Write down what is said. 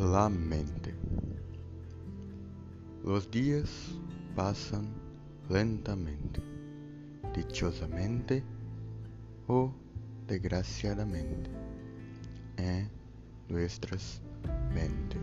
La mente. Los días pasan lentamente, dichosamente o desgraciadamente, en nuestras mentes.